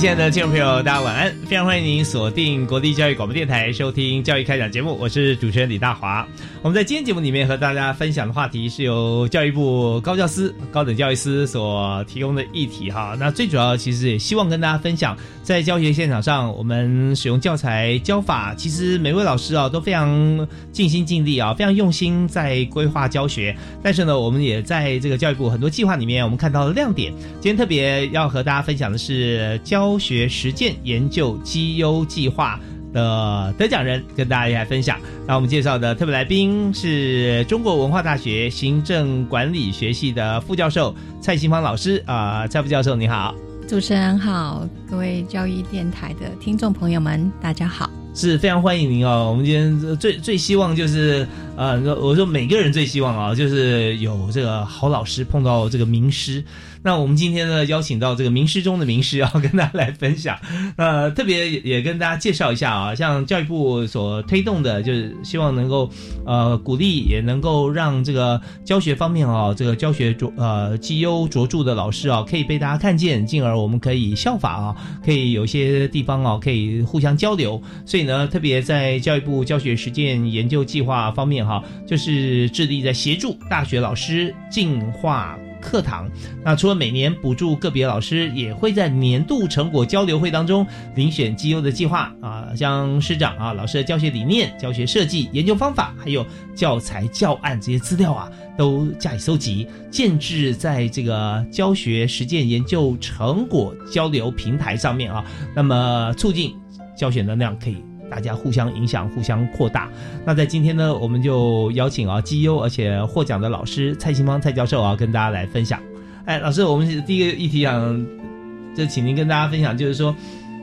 亲爱的听众朋友，大家晚安！非常欢迎您锁定国立教育广播电台，收听《教育开讲》节目，我是主持人李大华。我们在今天节目里面和大家分享的话题是由教育部高教司、高等教育司所提供的议题哈。那最主要其实也希望跟大家分享，在教学现场上，我们使用教材教法，其实每位老师啊都非常尽心尽力啊，非常用心在规划教学。但是呢，我们也在这个教育部很多计划里面，我们看到了亮点。今天特别要和大家分享的是教学实践研究绩优计划。的得奖人跟大家一起来分享。那我们介绍的特别来宾是中国文化大学行政管理学系的副教授蔡新芳老师啊，蔡副教授你好，主持人好，各位教育电台的听众朋友们，大家好，是非常欢迎您哦。我们今天最最希望就是呃，我说每个人最希望啊，就是有这个好老师碰到这个名师。那我们今天呢，邀请到这个名师中的名师，要跟大家来分享。呃，特别也跟大家介绍一下啊，像教育部所推动的，就是希望能够呃鼓励，也能够让这个教学方面啊，这个教学卓呃绩优卓著的老师啊，可以被大家看见，进而我们可以效法啊，可以有些地方啊，可以互相交流。所以呢，特别在教育部教学实践研究计划方面哈，就是致力在协助大学老师进化。课堂，那除了每年补助个别老师，也会在年度成果交流会当中遴选绩优的计划啊，像师长啊、老师的教学理念、教学设计、研究方法，还有教材教案这些资料啊，都加以搜集，建置在这个教学实践研究成果交流平台上面啊，那么促进教学能量可以。大家互相影响，互相扩大。那在今天呢，我们就邀请啊绩优而且获奖的老师蔡新芳蔡教授啊，跟大家来分享。哎，老师，我们第一个议题想就请您跟大家分享，就是说，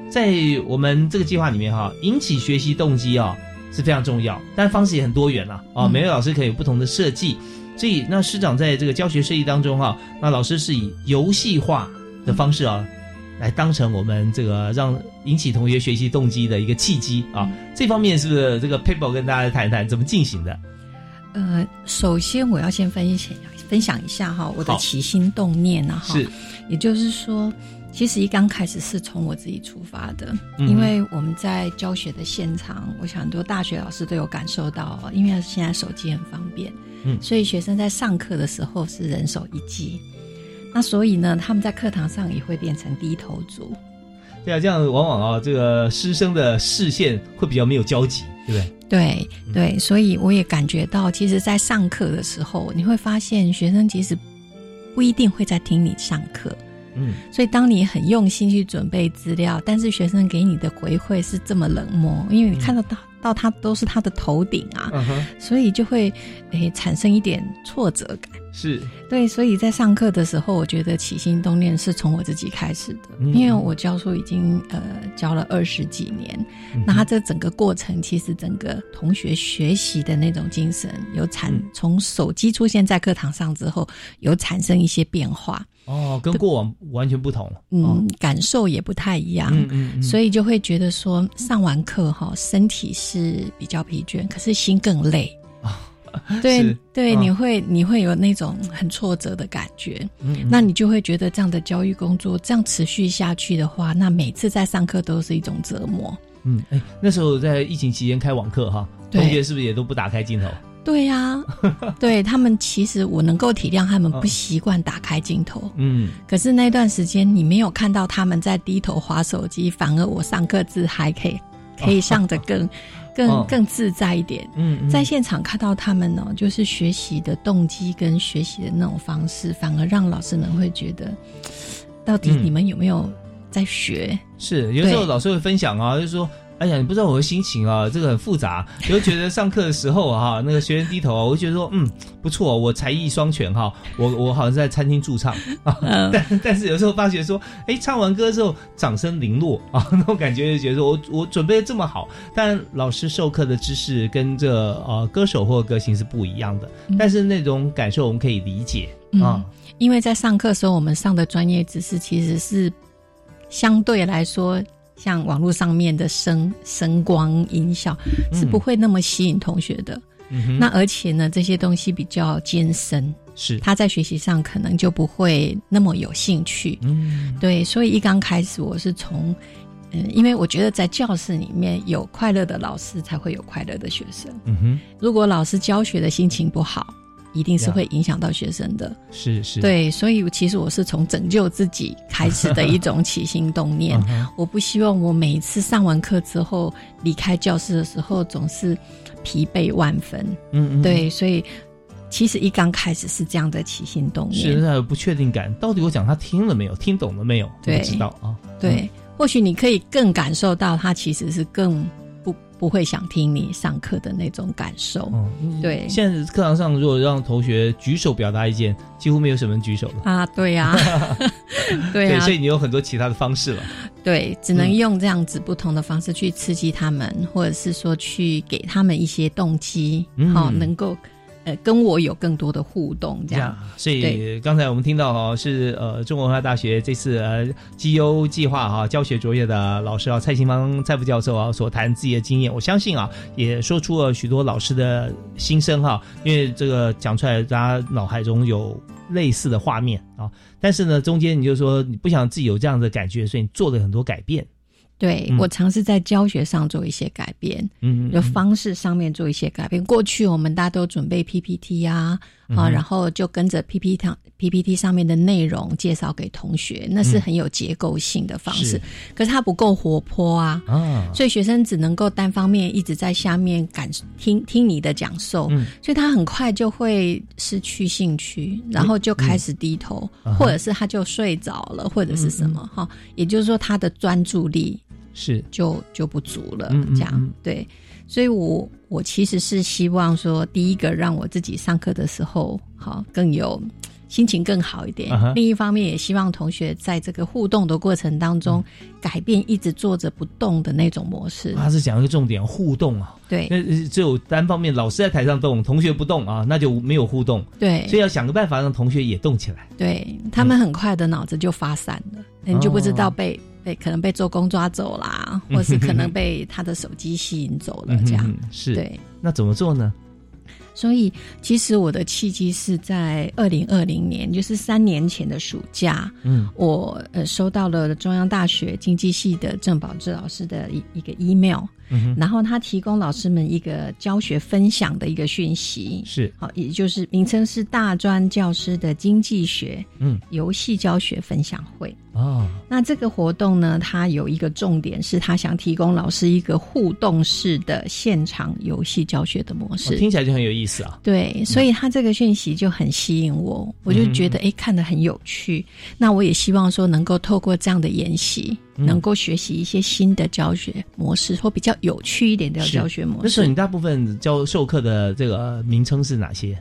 在我们这个计划里面哈，引起学习动机啊是非常重要，但方式也很多元了啊。每位老师可以有不同的设计，所以那师长在这个教学设计当中哈，那老师是以游戏化的方式啊。来当成我们这个让引起同学学习动机的一个契机啊，这方面是不是这个 paper 跟大家谈一谈怎么进行的？呃，首先我要先分享分享一下哈，我的起心动念呢哈，是，也就是说，其实一刚开始是从我自己出发的，因为我们在教学的现场，我想很多大学老师都有感受到，因为现在手机很方便，嗯，所以学生在上课的时候是人手一机。那所以呢，他们在课堂上也会变成低头族。对啊，这样往往啊，这个师生的视线会比较没有交集，对不对？对对，所以我也感觉到，其实，在上课的时候，你会发现学生其实不一定会在听你上课。嗯，所以当你很用心去准备资料，但是学生给你的回馈是这么冷漠，因为你看得到到他都是他的头顶啊，所以就会诶产生一点挫折感。是。对，所以在上课的时候，我觉得起心动念是从我自己开始的，因为我教书已经呃教了二十几年，那他这整个过程，其实整个同学学习的那种精神有产，从手机出现在课堂上之后，有产生一些变化。哦，跟过往完全不同，嗯，感受也不太一样，嗯嗯，所以就会觉得说，上完课哈，身体是比较疲倦，可是心更累。啊。对对，你会你会有那种很挫折的感觉，嗯，那你就会觉得这样的教育工作这样持续下去的话，那每次在上课都是一种折磨。嗯，哎，那时候在疫情期间开网课哈，同学是不是也都不打开镜头？对呀，对他们其实我能够体谅他们不习惯打开镜头，嗯，可是那段时间你没有看到他们在低头划手机，反而我上课字还可以可以上的更 更更自在一点。嗯，在现场看到他们呢，就是学习的动机跟学习的那种方式，反而让老师们会觉得，到底你们有没有在学？是有时候老师会分享啊，就是说。哎呀，你不知道我的心情啊，这个很复杂。我就觉得上课的时候哈，那个学员低头啊，我就觉得说，嗯，不错，我才艺双全哈，我我好像在餐厅驻唱啊。但但是有时候发觉说，哎，唱完歌之后掌声零落啊，那种感觉就觉得说我我准备的这么好，但老师授课的知识跟这呃歌手或歌星是不一样的。但是那种感受我们可以理解啊，因为在上课时候我们上的专业知识其实是相对来说。像网络上面的声声光音效是不会那么吸引同学的，那而且呢，这些东西比较艰深，是他在学习上可能就不会那么有兴趣。嗯，对，所以一刚开始我是从，嗯，因为我觉得在教室里面有快乐的老师才会有快乐的学生。嗯哼，如果老师教学的心情不好。一定是会影响到学生的，是是，对，所以其实我是从拯救自己开始的一种起心动念。我不希望我每一次上完课之后离开教室的时候总是疲惫万分。嗯嗯，对，所以其实一刚开始是这样的起心动念，是有不确定感，到底我讲他听了没有，听懂了没有？不知道啊。对，或许你可以更感受到他其实是更。不会想听你上课的那种感受，对。现在课堂上，如果让同学举手表达意见，几乎没有什么人举手了啊。对 呀，对呀。所以你有很多其他的方式了。对，只能用这样子不同的方式去刺激他们，或者是说去给他们一些动机，好能够。呃，跟我有更多的互动，这样。所以刚才我们听到哈，是呃，中国文化大学这次呃绩优计划哈教学卓越的老师啊，蔡新芳蔡副教授啊所谈自己的经验，我相信啊，也说出了许多老师的心声哈。因为这个讲出来，大家脑海中有类似的画面啊。但是呢，中间你就说你不想自己有这样的感觉，所以你做了很多改变。对我尝试在教学上做一些改变，嗯，的方式上面做一些改变。过去我们大家都准备 PPT 呀，啊，然后就跟着 PPT PPT 上面的内容介绍给同学，那是很有结构性的方式。可是它不够活泼啊，啊，所以学生只能够单方面一直在下面感听听你的讲授，所以他很快就会失去兴趣，然后就开始低头，或者是他就睡着了，或者是什么哈。也就是说，他的专注力。是，就就不足了，嗯这样对，所以我我其实是希望说，第一个让我自己上课的时候，好更有心情更好一点。另一方面，也希望同学在这个互动的过程当中，改变一直坐着不动的那种模式。他是讲一个重点，互动啊，对，那只有单方面，老师在台上动，同学不动啊，那就没有互动。对，所以要想个办法让同学也动起来。对他们很快的脑子就发散了，你就不知道被。被可能被做工抓走啦，或是可能被他的手机吸引走了，这样是。对，那怎么做呢？所以，其实我的契机是在二零二零年，就是三年前的暑假，嗯，我呃收到了中央大学经济系的郑宝志老师的一一个 email。嗯然后他提供老师们一个教学分享的一个讯息，是好，也就是名称是大专教师的经济学嗯游戏教学分享会哦。那这个活动呢，它有一个重点是，他想提供老师一个互动式的现场游戏教学的模式，听起来就很有意思啊。对，所以他这个讯息就很吸引我，我就觉得哎，看得很有趣。那我也希望说，能够透过这样的研习。能够学习一些新的教学模式，或比较有趣一点的教学模式。那时候你大部分教授课的这个名称是哪些？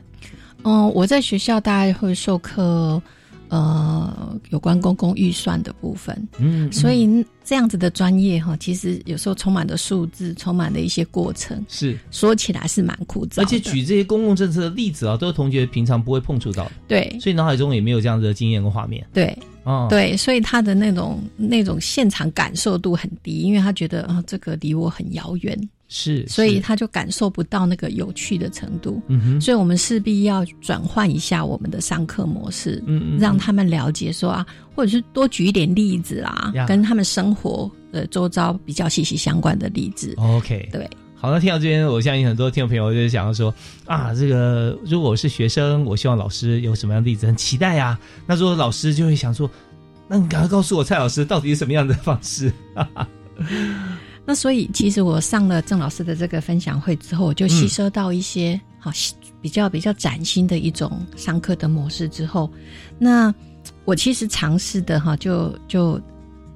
嗯，我在学校大概会授课。呃，有关公共预算的部分，嗯，所以这样子的专业哈，其实有时候充满的数字，充满了一些过程，是。说起来是蛮枯燥。而且举这些公共政策的例子啊，都是同学平常不会碰触到的，对，所以脑海中也没有这样子的经验跟画面，对，哦，对，所以他的那种那种现场感受度很低，因为他觉得啊，这个离我很遥远。是，所以他就感受不到那个有趣的程度。嗯哼，所以我们势必要转换一下我们的上课模式，嗯嗯，让他们了解说啊，或者是多举一点例子啊，跟他们生活的周遭比较息息相关的例子。OK，对。好，那听到这边，我相信很多听众朋友就想要说啊，这个如果我是学生，我希望老师有什么样的例子，很期待呀。那如果老师就会想说，那你赶快告诉我，蔡老师到底是什么样的方式？那所以，其实我上了郑老师的这个分享会之后，我就吸收到一些好比较比较崭新的一种上课的模式之后，那我其实尝试的哈，就就。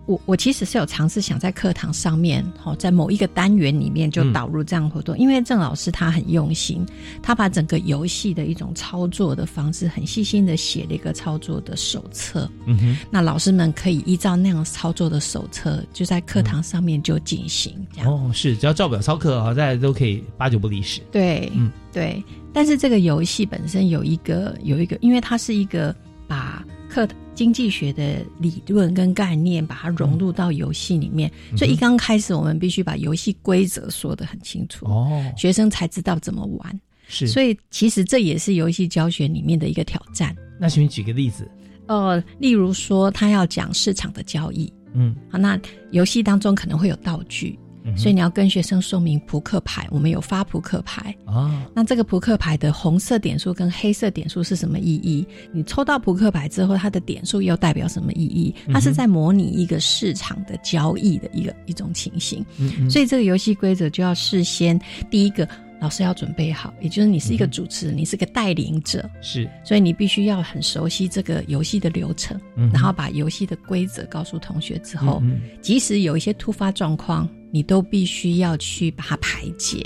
我我其实是有尝试想在课堂上面，好在某一个单元里面就导入这样活动，因为郑老师他很用心，他把整个游戏的一种操作的方式很细心的写了一个操作的手册。嗯哼，那老师们可以依照那样操作的手册，就在课堂上面就进行。哦，是只要照表操课啊，大家都可以八九不离十。对，嗯，对。但是这个游戏本身有一个有一个，因为它是一个把课。经济学的理论跟概念，把它融入到游戏里面，所以一刚开始，我们必须把游戏规则说得很清楚，哦，学生才知道怎么玩。是，所以其实这也是游戏教学里面的一个挑战。那请你举个例子。呃，例如说，他要讲市场的交易，嗯，好，那游戏当中可能会有道具。所以你要跟学生说明扑克牌，我们有发扑克牌啊。那这个扑克牌的红色点数跟黑色点数是什么意义？你抽到扑克牌之后，它的点数又代表什么意义？它是在模拟一个市场的交易的一个一种情形。所以这个游戏规则就要事先第一个老师要准备好，也就是你是一个主持人，你是个带领者，是，所以你必须要很熟悉这个游戏的流程，然后把游戏的规则告诉同学之后，即使有一些突发状况。你都必须要去把它排解，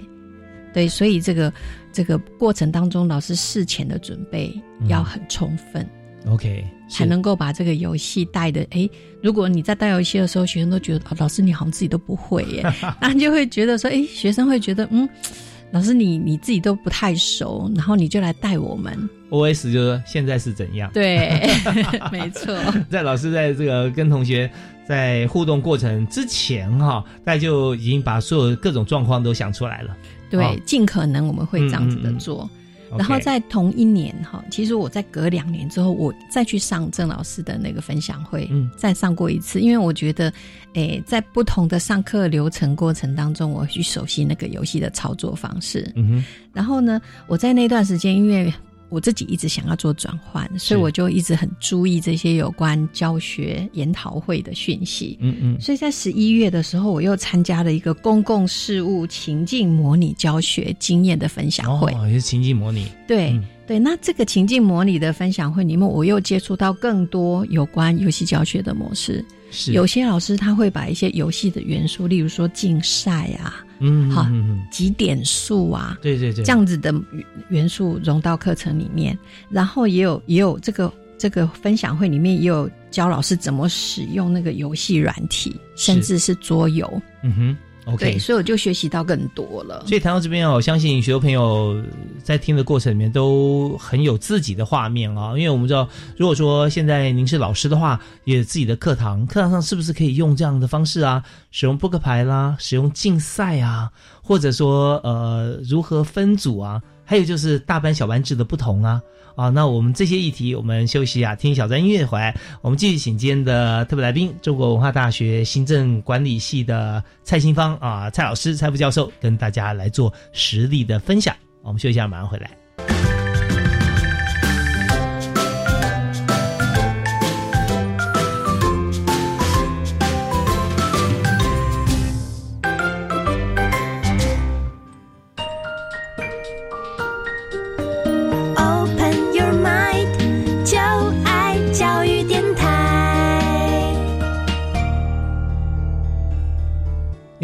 对，所以这个这个过程当中，老师事前的准备要很充分，OK，才能够把这个游戏带的。哎，如果你在带游戏的时候，学生都觉得老师你好像自己都不会耶，那就会觉得说，哎，学生会觉得，嗯，老师你你自己都不太熟，然后你就来带我们。O.S. 就是现在是怎样？对，没错。在老师在这个跟同学。在互动过程之前，哈，大家就已经把所有各种状况都想出来了。对，尽可能我们会这样子的做。然后在同一年，哈，其实我在隔两年之后，我再去上郑老师的那个分享会，嗯，再上过一次，因为我觉得，诶，在不同的上课流程过程当中，我去熟悉那个游戏的操作方式。嗯哼。然后呢，我在那段时间，因为我自己一直想要做转换，所以我就一直很注意这些有关教学研讨会的讯息。嗯嗯，所以在十一月的时候，我又参加了一个公共事务情境模拟教学经验的分享会。哦，也是情境模拟。对对，那这个情境模拟的分享会里面，我又接触到更多有关游戏教学的模式。是，有些老师他会把一些游戏的元素，例如说竞赛啊。嗯，好，几点数啊？对对对，这样子的元素融到课程里面，然后也有也有这个这个分享会里面也有教老师怎么使用那个游戏软体，甚至是桌游。嗯哼。OK，所以我就学习到更多了。所以谈到这边哦，我相信许多朋友在听的过程里面都很有自己的画面啊。因为我们知道，如果说现在您是老师的话，也自己的课堂，课堂上是不是可以用这样的方式啊？使用扑克牌啦，使用竞赛啊，或者说呃如何分组啊？还有就是大班小班制的不同啊。啊，那我们这些议题，我们休息啊，听小段音乐回来，我们继续请今天的特别来宾，中国文化大学行政管理系的蔡新芳啊，蔡老师、蔡副教授，跟大家来做实例的分享。我们休息一下，马上回来。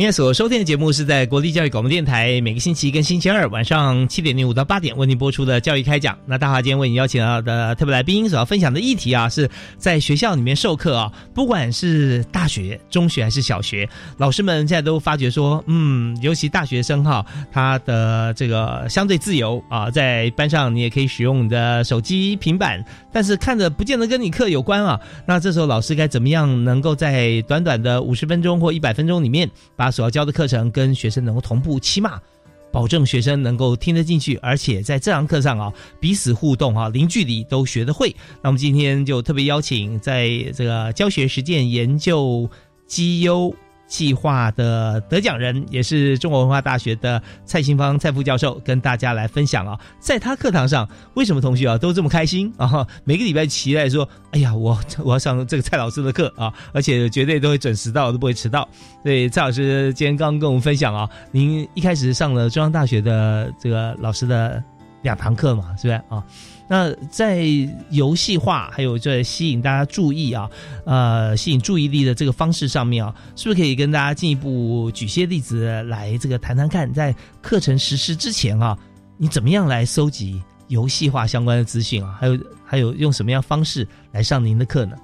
今天所收听的节目是在国立教育广播电台，每个星期一跟星期二晚上七点零五到八点为您播出的教育开讲。那大华今天为您邀请到的特别来宾所要分享的议题啊，是在学校里面授课啊，不管是大学、中学还是小学，老师们现在都发觉说，嗯，尤其大学生哈，他的这个相对自由啊，在班上你也可以使用你的手机、平板，但是看着不见得跟你课有关啊。那这时候老师该怎么样能够在短短的五十分钟或一百分钟里面把所要教的课程跟学生能够同步，起码保证学生能够听得进去，而且在这堂课上啊，彼此互动啊，零距离都学得会。那我们今天就特别邀请在这个教学实践研究绩优计划的得奖人，也是中国文化大学的蔡新芳蔡副教授，跟大家来分享啊，在他课堂上，为什么同学啊都这么开心啊？每个礼拜期待说，哎呀，我我要上这个蔡老师的课啊，而且绝对都会准时到，都不会迟到。对，蔡老师今天刚刚跟我们分享啊，您一开始上了中央大学的这个老师的两堂课嘛，是不是啊？那在游戏化还有在吸引大家注意啊，呃，吸引注意力的这个方式上面啊，是不是可以跟大家进一步举些例子来这个谈谈看，在课程实施之前啊，你怎么样来搜集游戏化相关的资讯啊？还有还有用什么样方式来上您的课呢？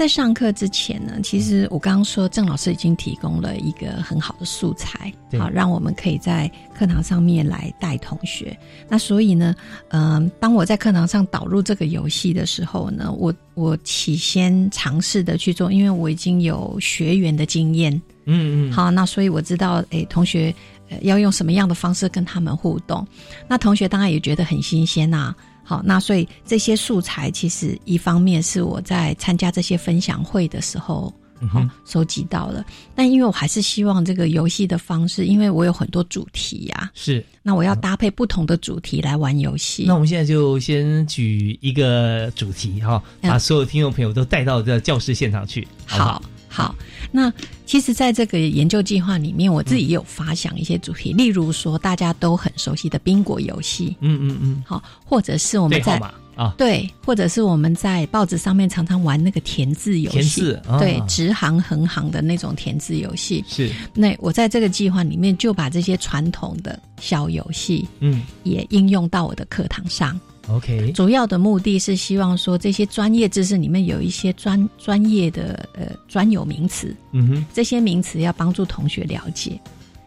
在上课之前呢，其实我刚刚说郑老师已经提供了一个很好的素材，好让我们可以在课堂上面来带同学。那所以呢，嗯，当我在课堂上导入这个游戏的时候呢，我我起先尝试的去做，因为我已经有学员的经验，嗯嗯，好，那所以我知道，诶，同学要用什么样的方式跟他们互动，那同学当然也觉得很新鲜呐。好，那所以这些素材其实一方面是我在参加这些分享会的时候，好收集到了。但因为我还是希望这个游戏的方式，因为我有很多主题呀，是那我要搭配不同的主题来玩游戏。那我们现在就先举一个主题哈，把所有听众朋友都带到这教室现场去。好，好，那。其实，在这个研究计划里面，我自己也有发想一些主题，例如说大家都很熟悉的宾果游戏，嗯嗯嗯，好，或者是我们在啊，对，或者是我们在报纸上面常常玩那个填字游戏，对，直行横行的那种填字游戏，是。那我在这个计划里面就把这些传统的小游戏，嗯，也应用到我的课堂上。OK，主要的目的是希望说这些专业知识里面有一些专专业的呃专有名词，嗯哼，这些名词要帮助同学了解。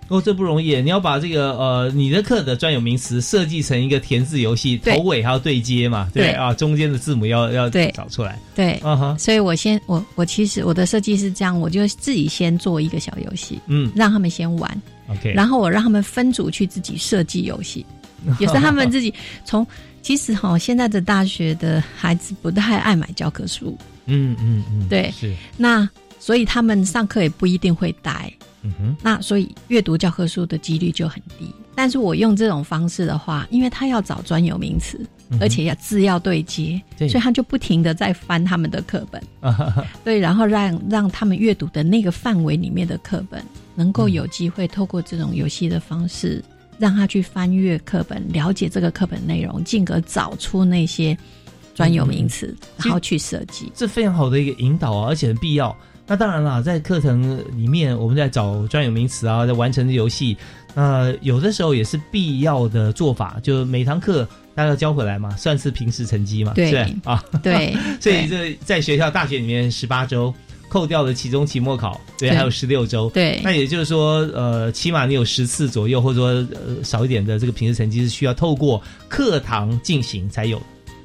哦，这不容易，你要把这个呃你的课的专有名词设计成一个填字游戏，头尾还要对接嘛，对啊，中间的字母要要找出来，对，啊哈。所以我先我我其实我的设计是这样，我就自己先做一个小游戏，嗯，让他们先玩，OK，然后我让他们分组去自己设计游戏，也是他们自己从。其实哈，现在的大学的孩子不太爱买教科书。嗯嗯嗯，对，是。那所以他们上课也不一定会带。嗯哼。那所以阅读教科书的几率就很低。但是我用这种方式的话，因为他要找专有名词，而且要字要对接，所以他就不停的在翻他们的课本。对，然后让让他们阅读的那个范围里面的课本，能够有机会透过这种游戏的方式。让他去翻阅课本，了解这个课本内容，进而找出那些专有名词，然后去设计。这非常好的一个引导啊，而且很必要。那当然了，在课程里面，我们在找专有名词啊，在完成游戏，那有的时候也是必要的做法。就每堂课大家要交回来嘛，算是平时成绩嘛，对啊，对。所以这在学校大学里面十八周。扣掉了期中、期末考，对，还有十六周，对，那也就是说，呃，起码你有十次左右，或者说呃少一点的这个平时成绩是需要透过课堂进行才有，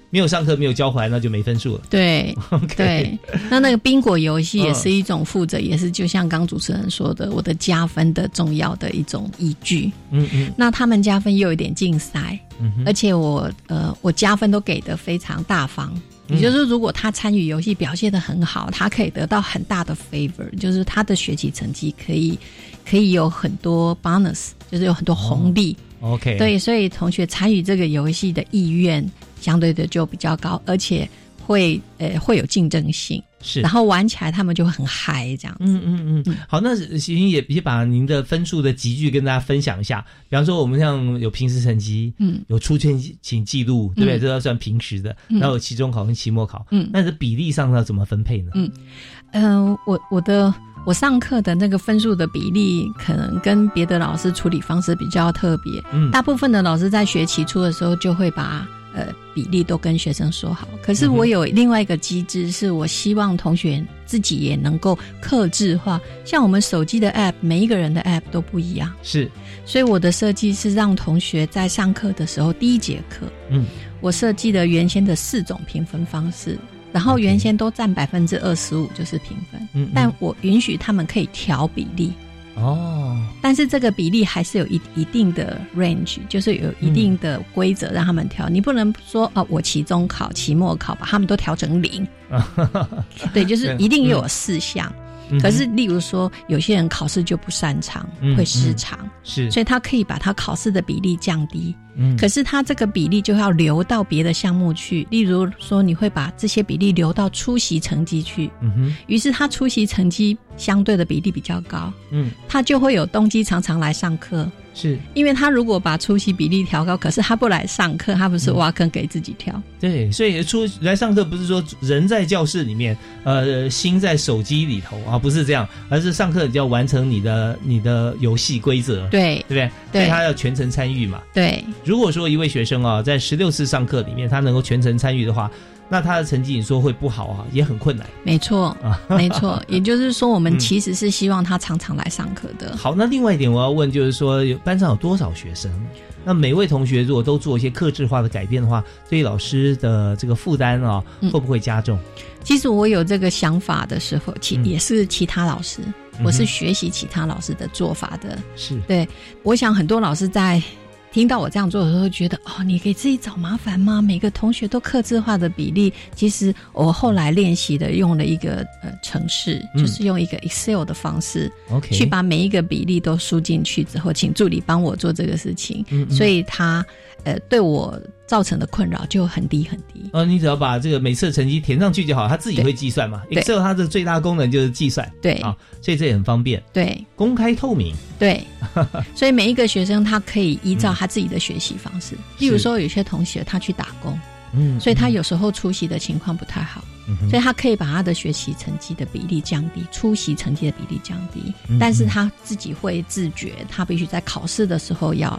没有上课没有交回来，那就没分数了。对，对，那那个宾果游戏也是一种负责，也是就像刚主持人说的，我的加分的重要的一种依据。嗯嗯，那他们加分又有点竞赛，嗯，而且我呃，我加分都给的非常大方。也就是说，如果他参与游戏表现的很好，他可以得到很大的 favor，就是他的学习成绩可以可以有很多 bonus，就是有很多红利。OK，对，所以同学参与这个游戏的意愿相对的就比较高，而且会呃会有竞争性。是，然后玩起来他们就会很嗨，这样。嗯嗯嗯。好，那行也也把您的分数的集聚跟大家分享一下。比方说，我们像有平时成绩，嗯，有出圈请记录，对不对？这要算平时的。然后有期中考跟期末考，嗯，那这比例上要怎么分配呢？嗯嗯，我我的我上课的那个分数的比例，可能跟别的老师处理方式比较特别。嗯，大部分的老师在学期初的时候就会把。呃，比例都跟学生说好。可是我有另外一个机制，是我希望同学自己也能够克制化。像我们手机的 App，每一个人的 App 都不一样。是，所以我的设计是让同学在上课的时候，第一节课，嗯，我设计了原先的四种评分方式，然后原先都占百分之二十五就是评分，嗯，但我允许他们可以调比例。哦，但是这个比例还是有一一定的 range，就是有一定的规则让他们调。你不能说哦，我期中考、期末考把他们都调成零。对，就是一定有四项。可是，例如说，有些人考试就不擅长，会失常，是，所以他可以把他考试的比例降低。嗯，可是他这个比例就要留到别的项目去，例如说，你会把这些比例留到出席成绩去。嗯哼，于是他出席成绩相对的比例比较高。嗯，他就会有动机常常来上课。是，因为他如果把出席比例调高，可是他不来上课，他不是挖坑给自己跳。对，所以出来上课不是说人在教室里面，呃，心在手机里头啊，不是这样，而是上课你就要完成你的你的游戏规则。对，对不对？对，他要全程参与嘛。对，如果说一位学生啊，在十六次上课里面，他能够全程参与的话。那他的成绩你说会不好啊，也很困难。没错，没错。也就是说，我们其实是希望他常常来上课的。好，那另外一点我要问，就是说班上有多少学生？那每位同学如果都做一些克制化的改变的话，对于老师的这个负担啊，会不会加重？其实我有这个想法的时候，其也是其他老师，我是学习其他老师的做法的。是对，我想很多老师在。听到我这样做的时候，觉得哦，你给自己找麻烦吗？每个同学都刻字化的比例，其实我后来练习的用了一个呃程式，就是用一个 Excel 的方式，OK，去把每一个比例都输进去之后，请助理帮我做这个事情，所以他呃对我。造成的困扰就很低很低。呃，你只要把这个每次的成绩填上去就好，它自己会计算嘛。Excel 它的最大功能就是计算，对啊，所以这也很方便。对，公开透明。对，所以每一个学生他可以依照他自己的学习方式，例如说有些同学他去打工，嗯，所以他有时候出席的情况不太好，所以他可以把他的学习成绩的比例降低，出席成绩的比例降低，但是他自己会自觉，他必须在考试的时候要。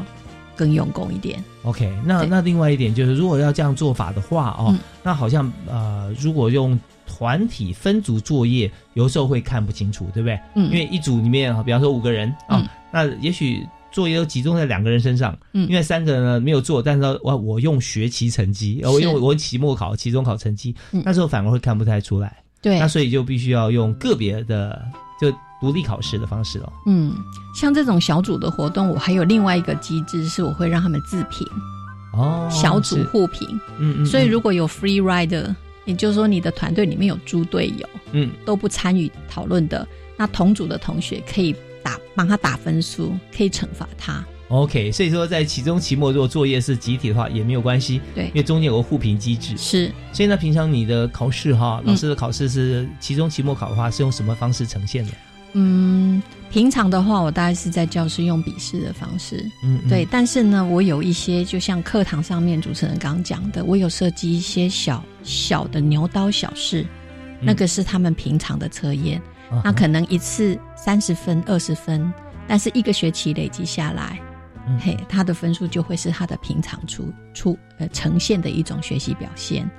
更用功一点。OK，那那另外一点就是，如果要这样做法的话哦，那好像呃，如果用团体分组作业，有时候会看不清楚，对不对？嗯，因为一组里面比方说五个人啊，那也许作业都集中在两个人身上，嗯，因为三个人呢没有做，但是我我用学期成绩，我用我期末考、期中考成绩，那时候反而会看不太出来。对，那所以就必须要用个别的就。独立考试的方式哦。嗯，像这种小组的活动，我还有另外一个机制，是我会让他们自评哦，小组互评。嗯嗯，所以如果有 free rider，也就是说你的团队里面有猪队友，嗯，都不参与讨论的，那同组的同学可以打帮他打分数，可以惩罚他。OK，所以说在期中、期末如果作业是集体的话也没有关系，对，因为中间有个互评机制。是，所以呢，平常你的考试哈，老师的考试是期中、期末考的话，是用什么方式呈现的？嗯，平常的话，我大概是在教室用笔试的方式，嗯，对。但是呢，我有一些，就像课堂上面主持人刚讲的，我有设计一些小小的牛刀小试，那个是他们平常的测验，那可能一次三十分、二十分，但是一个学期累积下来，嘿，他的分数就会是他的平常出出呃呈现的一种学习表现。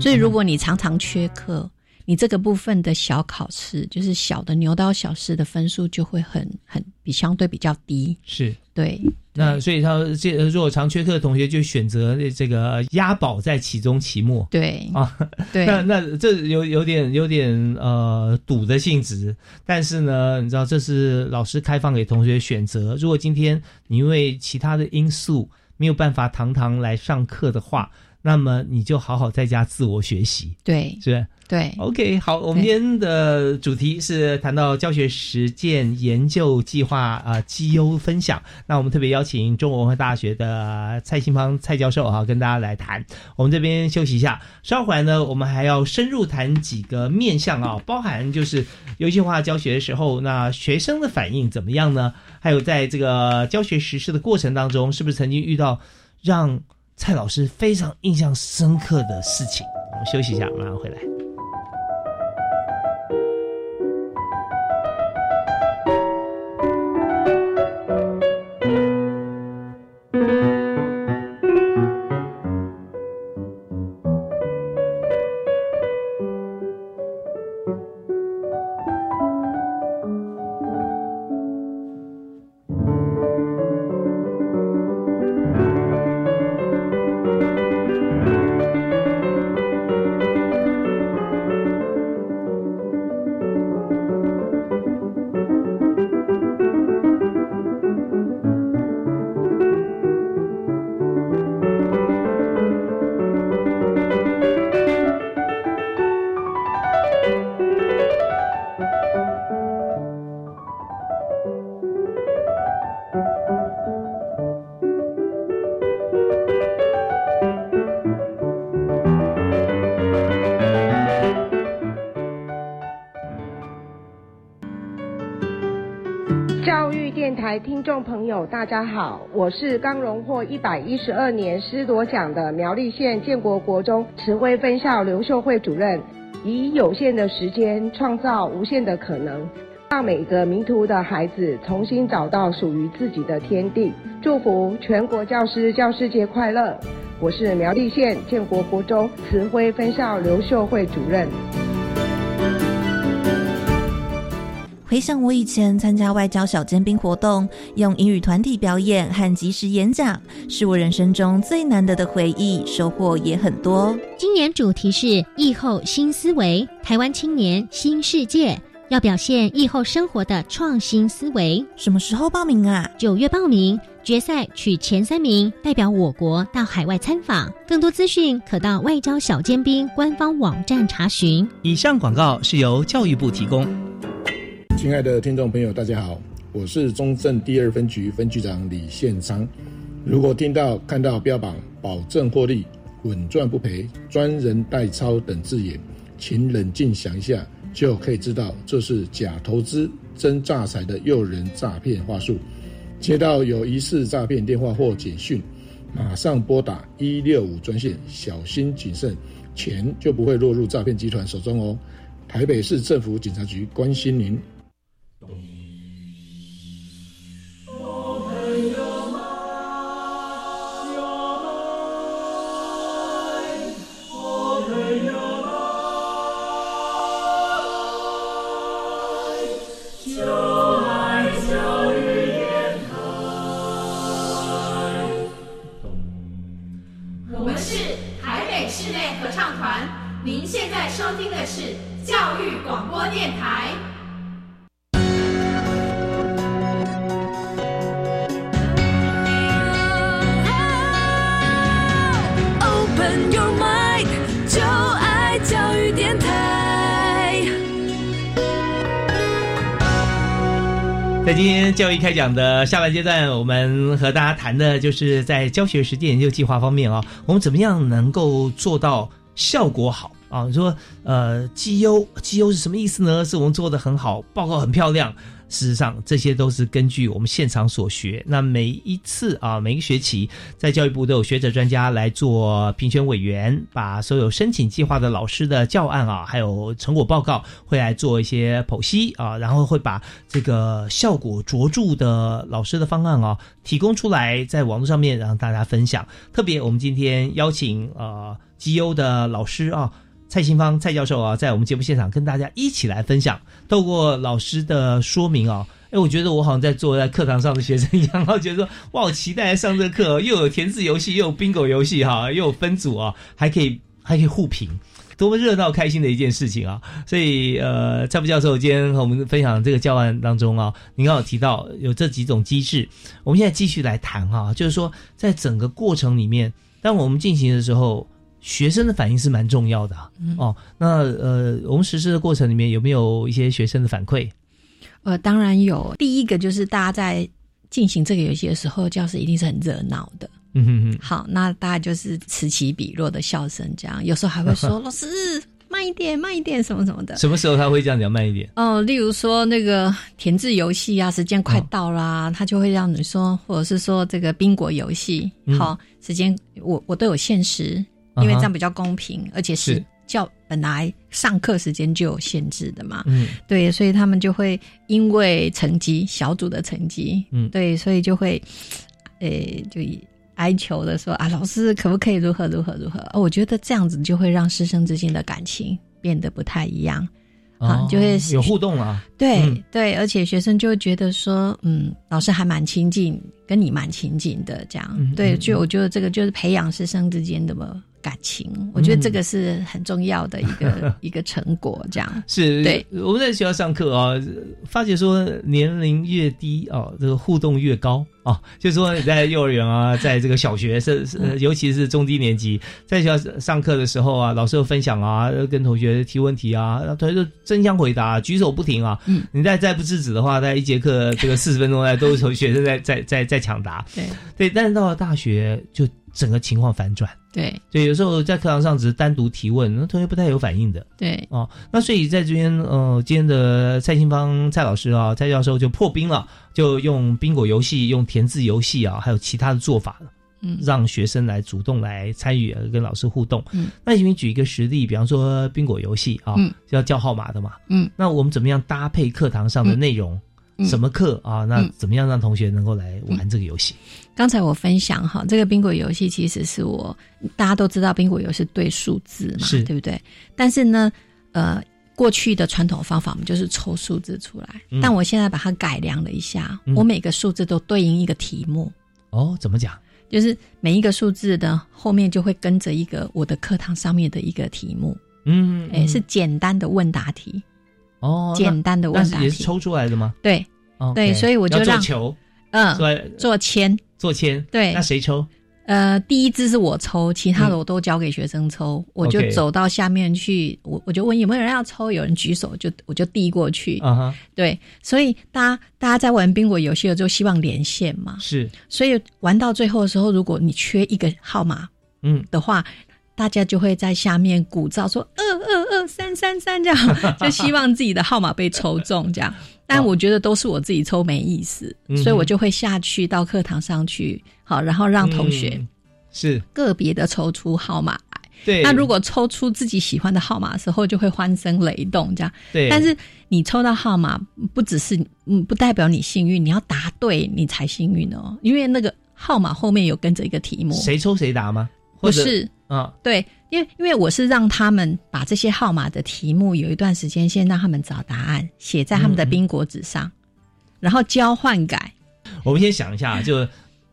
所以，如果你常常缺课。你这个部分的小考试，就是小的牛刀小试的分数就会很很比相对比较低。是对，那所以他这如果常缺课的同学就选择这个押宝在期中、期末。对啊，对。那那这有有点有点呃赌的性质，但是呢，你知道这是老师开放给同学选择。如果今天你因为其他的因素没有办法堂堂来上课的话。那么你就好好在家自我学习，对，是对，OK，好，我们今天的主题是谈到教学实践研究计划啊，绩优分享。那我们特别邀请中国文化大学的蔡新芳蔡教授啊，跟大家来谈。我们这边休息一下，稍后来呢，我们还要深入谈几个面向啊，包含就是游戏化教学的时候，那学生的反应怎么样呢？还有在这个教学实施的过程当中，是不是曾经遇到让蔡老师非常印象深刻的事情，我们休息一下，马上回来。大家好，我是刚荣获一百一十二年师铎奖的苗栗县建国国中慈晖分校刘秀慧主任。以有限的时间创造无限的可能，让每个迷途的孩子重新找到属于自己的天地。祝福全国教师教师节快乐！我是苗栗县建国国中慈晖分校刘秀慧主任。回想我以前参加外交小尖兵活动，用英语团体表演和即时演讲，是我人生中最难得的回忆，收获也很多。今年主题是疫后新思维，台湾青年新世界，要表现疫后生活的创新思维。什么时候报名啊？九月报名，决赛取前三名代表我国到海外参访。更多资讯可到外交小尖兵官方网站查询。以上广告是由教育部提供。亲爱的听众朋友，大家好，我是中正第二分局分局长李宪昌。如果听到、看到标榜保证获利、稳赚不赔、专人代操等字眼，请冷静想一下，就可以知道这是假投资、真诈财的诱人诈骗话术。接到有疑似诈骗电话或简讯，马上拨打一六五专线，小心谨慎，钱就不会落入诈骗集团手中哦。台北市政府警察局关心您。在今天教育开讲的下半阶段，我们和大家谈的就是在教学实践研究计划方面啊，我们怎么样能够做到效果好？啊？说呃绩优，绩优是什么意思呢？是我们做的很好，报告很漂亮。事实上，这些都是根据我们现场所学。那每一次啊，每个学期，在教育部都有学者专家来做评选委员，把所有申请计划的老师的教案啊，还有成果报告，会来做一些剖析啊，然后会把这个效果卓著的老师的方案啊，提供出来，在网络上面让大家分享。特别，我们今天邀请呃绩优的老师啊。蔡新芳蔡教授啊，在我们节目现场跟大家一起来分享，透过老师的说明啊，哎，我觉得我好像在坐在课堂上的学生一样，然后觉得说，哇，我期待上这课，又有填字游戏，又有 bingo 游戏哈，又有分组啊，还可以还可以互评，多么热闹开心的一件事情啊！所以呃，蔡副教授今天和我们分享这个教案当中啊，您刚好提到有这几种机制，我们现在继续来谈哈，就是说在整个过程里面，当我们进行的时候。学生的反应是蛮重要的哦。那呃，我们实施的过程里面有没有一些学生的反馈？呃，当然有。第一个就是大家在进行这个游戏的时候，教室一定是很热闹的。嗯哼哼。好，那大家就是此起彼落的笑声，这样有时候还会说：“ 老师，慢一点，慢一点，什么什么的。”什么时候他会这样讲慢一点？哦，例如说那个填字游戏啊，时间快到啦，他就会让你说，或者是说这个宾果游戏，好，时间我我都有限时。因为这样比较公平，而且是教本来上课时间就有限制的嘛，嗯，对，所以他们就会因为成绩小组的成绩，嗯，对，所以就会，诶，就哀求的说啊，老师可不可以如何如何如何？哦，我觉得这样子就会让师生之间的感情变得不太一样。啊，就会有互动啊，对对，而且学生就会觉得说，嗯，老师还蛮亲近，跟你蛮亲近的，这样，对，就我觉得这个就是培养师生之间的感情，我觉得这个是很重要的一个 一个成果，这样是。对，我们在学校上课啊，发觉说年龄越低哦，这个互动越高。哦，就是说你在幼儿园啊，在这个小学是是，尤其是中低年级，在学校上课的时候啊，老师有分享啊，跟同学提问题啊，同学就争相回答，举手不停啊。嗯，你再再不制止的话，在一节课这个四十分钟内，都是从学生在在在在抢答。对对，但是到了大学就整个情况反转。对，所以有时候在课堂上只是单独提问，那同学不太有反应的。对，哦，那所以在这边，呃，今天的蔡新芳蔡老师啊，蔡教授就破冰了，就用宾果游戏、用填字游戏啊，还有其他的做法，嗯，让学生来主动来参与，跟老师互动。嗯，那请你举一个实例，比方说宾果游戏啊，要叫号码的嘛。嗯，那我们怎么样搭配课堂上的内容？什么课啊？那怎么样让同学能够来玩这个游戏？刚才我分享哈，这个宾果游戏其实是我大家都知道，宾果游戏对数字嘛，对不对？但是呢，呃，过去的传统方法我们就是抽数字出来，但我现在把它改良了一下，我每个数字都对应一个题目。哦，怎么讲？就是每一个数字的后面就会跟着一个我的课堂上面的一个题目。嗯，哎，是简单的问答题。哦，简单的问答题也是抽出来的吗？对，对，所以我就让球，嗯，做签，做签，对，那谁抽？呃，第一支是我抽，其他的我都交给学生抽。我就走到下面去，我我就问有没有人要抽，有人举手，就我就递过去。啊哈，对，所以大家大家在玩宾果游戏的时候，希望连线嘛，是，所以玩到最后的时候，如果你缺一个号码，嗯的话。大家就会在下面鼓噪说二二二三三三这样，就希望自己的号码被抽中这样。但我觉得都是我自己抽没意思，所以我就会下去到课堂上去，好，然后让同学是个别的抽出号码来。对，那如果抽出自己喜欢的号码的时候，就会欢声雷动这样。对，但是你抽到号码不只是嗯，不代表你幸运，你要答对你才幸运哦，因为那个号码后面有跟着一个题目，谁抽谁答吗？不是。啊，对，因为因为我是让他们把这些号码的题目有一段时间先让他们找答案，写在他们的宾果纸上，然后交换改。我们先想一下，就。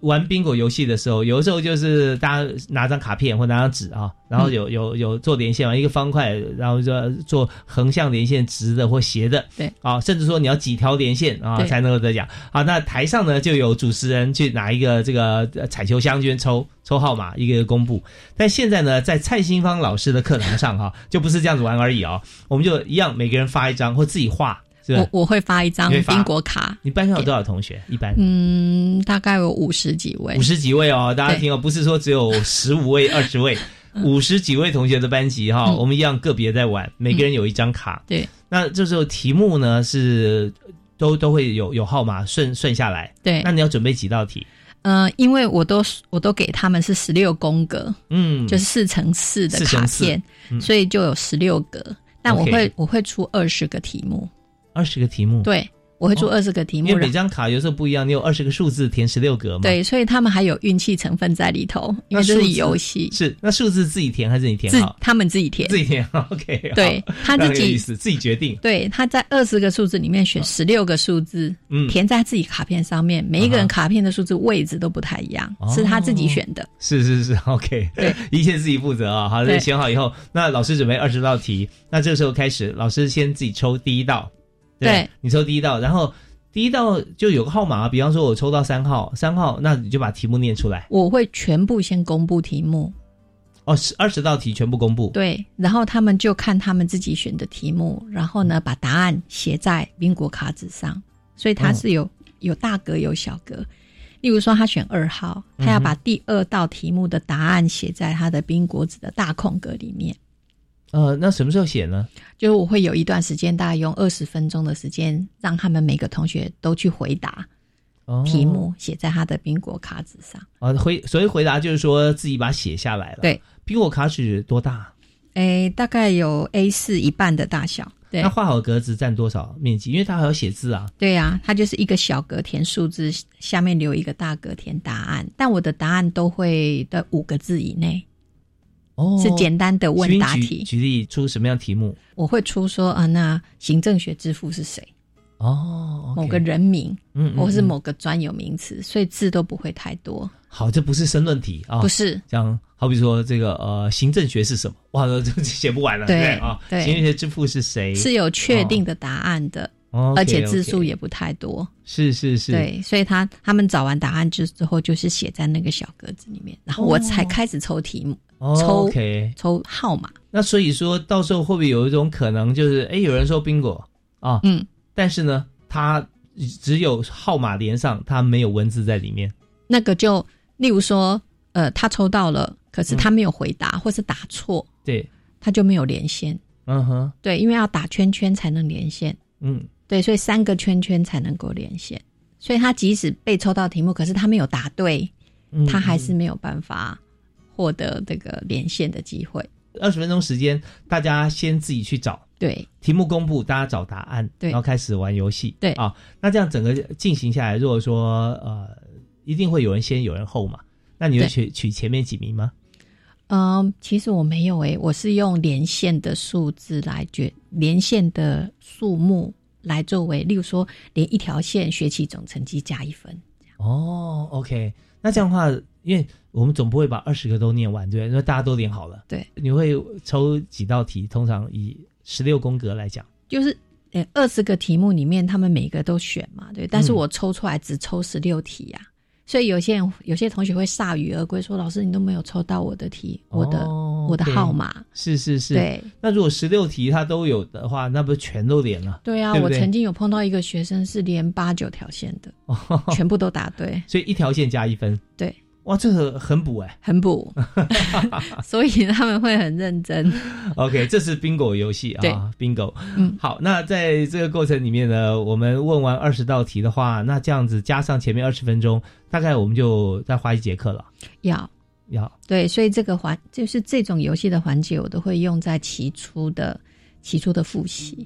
玩宾果游戏的时候，有的时候就是大家拿张卡片或拿张纸啊，然后有有有做连线嘛，一个方块，然后就做横向连线，直的或斜的，对，啊，甚至说你要几条连线啊才能够得奖。好，那台上呢就有主持人去拿一个这个彩球箱，去抽抽号码，一个一个公布。但现在呢，在蔡新芳老师的课堂上哈，就不是这样子玩而已啊，我们就一样，每个人发一张或自己画。我我会发一张宾果卡。你班上有多少同学？一般嗯，大概有五十几位。五十几位哦，大家听哦，不是说只有十五位、二十位，五十几位同学的班级哈，我们一样个别在玩，每个人有一张卡。对，那这时候题目呢是都都会有有号码顺顺下来。对，那你要准备几道题？嗯，因为我都我都给他们是十六宫格，嗯，就是四乘四的卡片，所以就有十六格。但我会我会出二十个题目。二十个题目，对，我会出二十个题目。因为每张卡有时候不一样，你有二十个数字填十六格嘛。对，所以他们还有运气成分在里头，因为这是游戏。是，那数字自己填还是你填？自他们自己填，自己填。OK，对他自己自己决定。对，他在二十个数字里面选十六个数字，嗯，填在自己卡片上面。每一个人卡片的数字位置都不太一样，是他自己选的。是是是，OK，对，一切自己负责啊。好，选好以后，那老师准备二十道题，那这个时候开始，老师先自己抽第一道。对，你抽第一道，然后第一道就有个号码，比方说我抽到三号，三号，那你就把题目念出来。我会全部先公布题目，哦，十二十道题全部公布。对，然后他们就看他们自己选的题目，然后呢把答案写在宾果卡纸上，所以它是有有大格有小格。例如说他选二号，他要把第二道题目的答案写在他的宾果纸的大空格里面。呃，那什么时候写呢？就是我会有一段时间，大概用二十分钟的时间，让他们每个同学都去回答题目，写在他的宾果卡纸上。啊，回所以回答就是说自己把它写下来了。对，宾果卡纸多大？诶，大概有 A 四一半的大小。对，那画好格子占多少面积？因为它还要写字啊。对呀，它就是一个小格填数字，下面留一个大格填答案。但我的答案都会的五个字以内。哦，是简单的问答题。举例出什么样题目？我会出说啊，那行政学之父是谁？哦，某个人名，嗯，或是某个专有名词，所以字都不会太多。好，这不是申论题啊，不是。像好比说这个呃，行政学是什么？哇，这写不完了。对啊，行政学之父是谁？是有确定的答案的。而且字数也不太多，是是是，对，所以他他们找完答案之之后，就是写在那个小格子里面，然后我才开始抽题目，抽抽号码。那所以说到时候会不会有一种可能，就是哎，有人说宾果啊，嗯，但是呢，他只有号码连上，他没有文字在里面。那个就例如说，呃，他抽到了，可是他没有回答，或是打错，对，他就没有连线。嗯哼，对，因为要打圈圈才能连线。嗯，对，所以三个圈圈才能够连线。所以他即使被抽到题目，可是他没有答对，他还是没有办法获得这个连线的机会。二十分钟时间，大家先自己去找。对，题目公布，大家找答案，对，然后开始玩游戏。对啊，那这样整个进行下来，如果说呃，一定会有人先，有人后嘛？那你会取取前面几名吗？嗯，其实我没有诶，我是用连线的数字来决连线的数目来作为，例如说连一条线学期总成绩加一分。哦，OK，那这样的话，因为我们总不会把二十个都念完，对不对？因为大家都连好了。对，你会抽几道题？通常以十六宫格来讲，就是呃二十个题目里面，他们每个都选嘛，对。但是我抽出来只抽十六题呀。所以有些人有些同学会铩羽而归，说：“老师，你都没有抽到我的题，我的我的号码。”是是是。对。那如果十六题他都有的话，那不是全都连了？对啊，我曾经有碰到一个学生是连八九条线的，全部都答对。所以一条线加一分。对。哇，这个很补哎，很补，所以他们会很认真。OK，这是 bingo 游戏啊，bingo。嗯，好，那在这个过程里面呢，我们问完二十道题的话，那这样子加上前面二十分钟，大概我们就再花一节课了。要要对，所以这个环就是这种游戏的环节，我都会用在起初的起初的复习。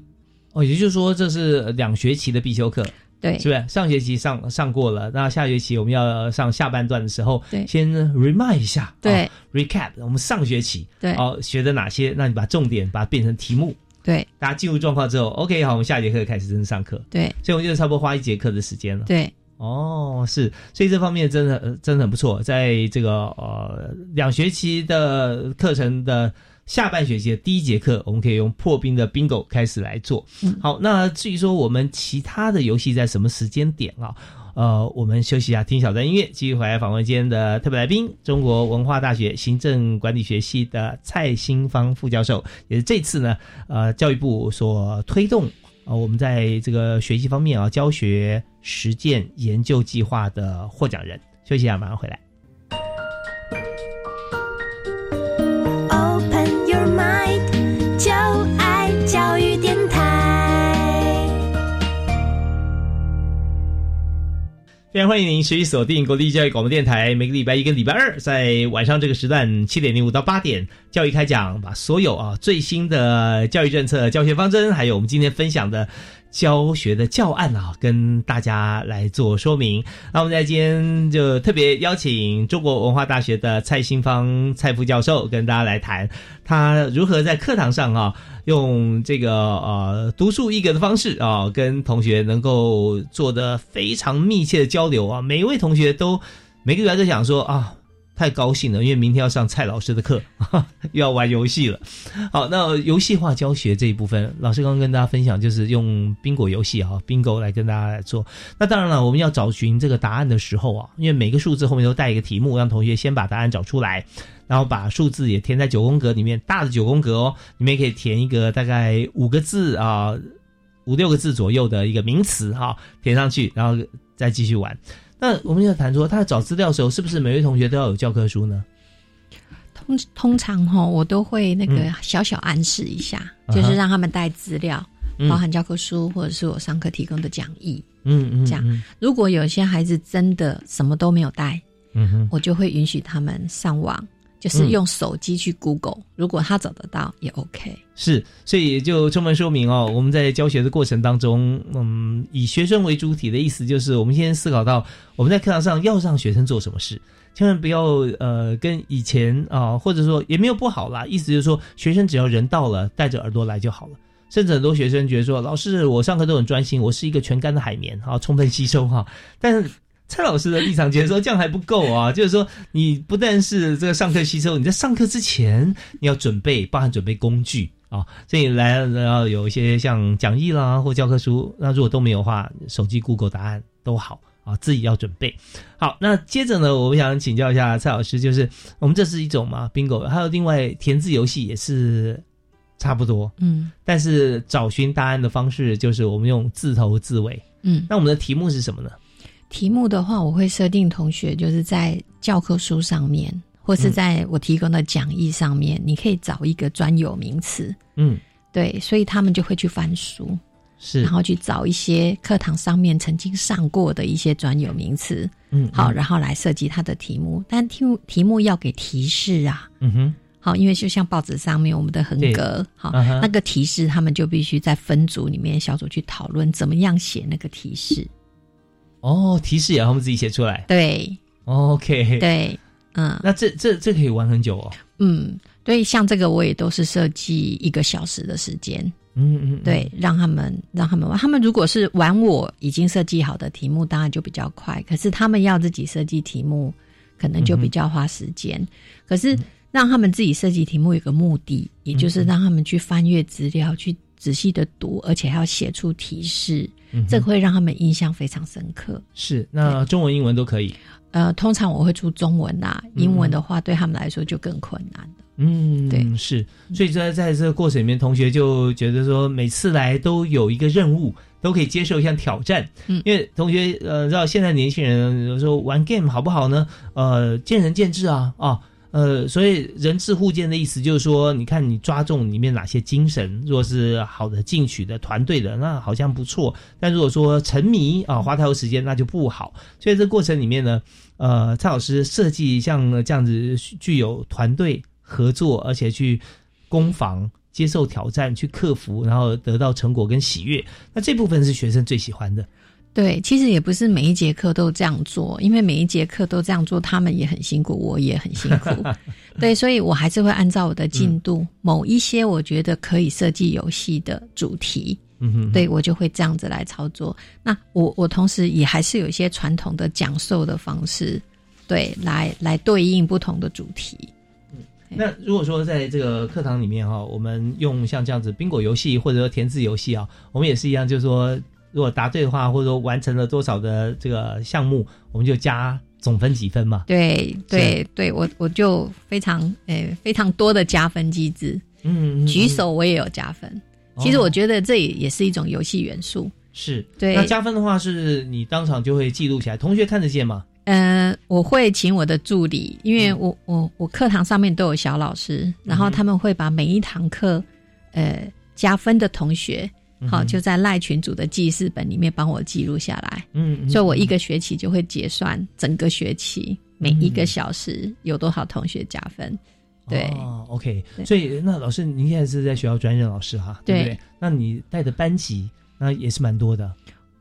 哦，也就是说，这是两学期的必修课。对，是不是？上学期上上过了？那下学期我们要上下半段的时候，对，先 remind 一下，对，recap 我们上学期对。哦学的哪些？那你把重点把它变成题目，对，大家进入状况之后，OK，好，我们下节课开始真正上课，对，所以我们就差不多花一节课的时间了，对，哦，是，所以这方面真的真的很不错，在这个呃两学期的课程的。下半学期的第一节课，我们可以用破冰的 bingo 开始来做。好，那至于说我们其他的游戏在什么时间点啊？呃，我们休息一下，听小段音乐，继续回来访问今天的特别来宾，中国文化大学行政管理学系的蔡新芳副教授，也是这次呢，呃，教育部所推动啊，我们在这个学习方面啊，教学实践研究计划的获奖人。休息一下，马上回来。非常欢迎您持续锁定国立教育广播电台，每个礼拜一跟礼拜二在晚上这个时段七点零五到八点，教育开讲，把所有啊最新的教育政策、教学方针，还有我们今天分享的。教学的教案啊，跟大家来做说明。那我们在今天就特别邀请中国文化大学的蔡新芳蔡副教授跟大家来谈，他如何在课堂上啊，用这个呃独树一格的方式啊，跟同学能够做的非常密切的交流啊。每一位同学都每个月都想说啊。太高兴了，因为明天要上蔡老师的课，又要玩游戏了。好，那游戏化教学这一部分，老师刚刚跟大家分享，就是用宾果游戏啊，bingo 来跟大家来做。那当然了，我们要找寻这个答案的时候啊，因为每个数字后面都带一个题目，让同学先把答案找出来，然后把数字也填在九宫格里面，大的九宫格哦，你们也可以填一个大概五个字啊，五六个字左右的一个名词哈，填上去，然后再继续玩。那我们要谈说，他找资料的时候，是不是每位同学都要有教科书呢？通通常哈，我都会那个小小暗示一下，就是让他们带资料，包含教科书或者是我上课提供的讲义。嗯嗯，这样。如果有些孩子真的什么都没有带，嗯哼，我就会允许他们上网。就是用手机去 Google，如果他找得到也 OK。是，所以就充分说明哦，我们在教学的过程当中，嗯，以学生为主体的意思就是，我们先思考到我们在课堂上要让学生做什么事，千万不要呃跟以前啊，或者说也没有不好啦，意思就是说，学生只要人到了，带着耳朵来就好了。甚至很多学生觉得说，老师我上课都很专心，我是一个全干的海绵啊，充分吸收哈，但是。蔡老师的立场觉得说这样还不够啊，就是说你不但是这个上课吸收，你在上课之前你要准备，包含准备工具啊，所以来要有一些像讲义啦或教科书，那如果都没有的话，手机 Google 答案都好啊，自己要准备好。那接着呢，我想请教一下蔡老师，就是我们这是一种嘛 bingo，还有另外填字游戏也是差不多，嗯，但是找寻答案的方式就是我们用字头字尾，嗯，那我们的题目是什么呢？题目的话，我会设定同学就是在教科书上面，或是在我提供的讲义上面，你可以找一个专有名词。嗯，对，所以他们就会去翻书，是，然后去找一些课堂上面曾经上过的一些专有名词。嗯，好，然后来设计他的题目，但题目题目要给提示啊。嗯哼。好，因为就像报纸上面我们的横格，好，那个提示他们就必须在分组里面小组去讨论怎么样写那个提示。哦，提示也要他们自己写出来。对，OK，对，嗯，那这这这可以玩很久哦。嗯，对，像这个我也都是设计一个小时的时间。嗯嗯，对，让他们让他们玩。他们如果是玩我已经设计好的题目，当然就比较快。可是他们要自己设计题目，可能就比较花时间。可是。让他们自己设计题目有个目的，也就是让他们去翻阅资料，去仔细的读，而且还要写出提示，这会让他们印象非常深刻。是，那中文、英文都可以。呃，通常我会出中文呐，英文的话对他们来说就更困难了。嗯，对，是。所以在在这个过程里面，同学就觉得说，每次来都有一个任务，都可以接受一项挑战。嗯，因为同学呃，知道现在年轻人有时候玩 game 好不好呢？呃，见仁见智啊啊。呃，所以人质互鉴的意思就是说，你看你抓中里面哪些精神，若是好的进取的团队的，那好像不错；但如果说沉迷啊，花太多时间，那就不好。所以这过程里面呢，呃，蔡老师设计像这样子具有团队合作，而且去攻防、接受挑战、去克服，然后得到成果跟喜悦，那这部分是学生最喜欢的。对，其实也不是每一节课都这样做，因为每一节课都这样做，他们也很辛苦，我也很辛苦。对，所以我还是会按照我的进度，某一些我觉得可以设计游戏的主题，嗯哼，对我就会这样子来操作。那我我同时也还是有一些传统的讲授的方式，对，来来对应不同的主题。嗯，那如果说在这个课堂里面哈，我们用像这样子宾果游戏或者说填字游戏啊，我们也是一样，就是说。如果答对的话，或者说完成了多少的这个项目，我们就加总分几分嘛？对对对，我我就非常诶非常多的加分机制。嗯，举手我也有加分。其实我觉得这也也是一种游戏元素。是，对。那加分的话，是你当场就会记录起来，同学看得见吗？嗯，我会请我的助理，因为我我我课堂上面都有小老师，然后他们会把每一堂课呃加分的同学。好，就在赖群组的记事本里面帮我记录下来。嗯，所以我一个学期就会结算整个学期每一个小时有多少同学加分。对，OK。所以那老师，您现在是在学校专任老师哈？对不对？那你带的班级那也是蛮多的。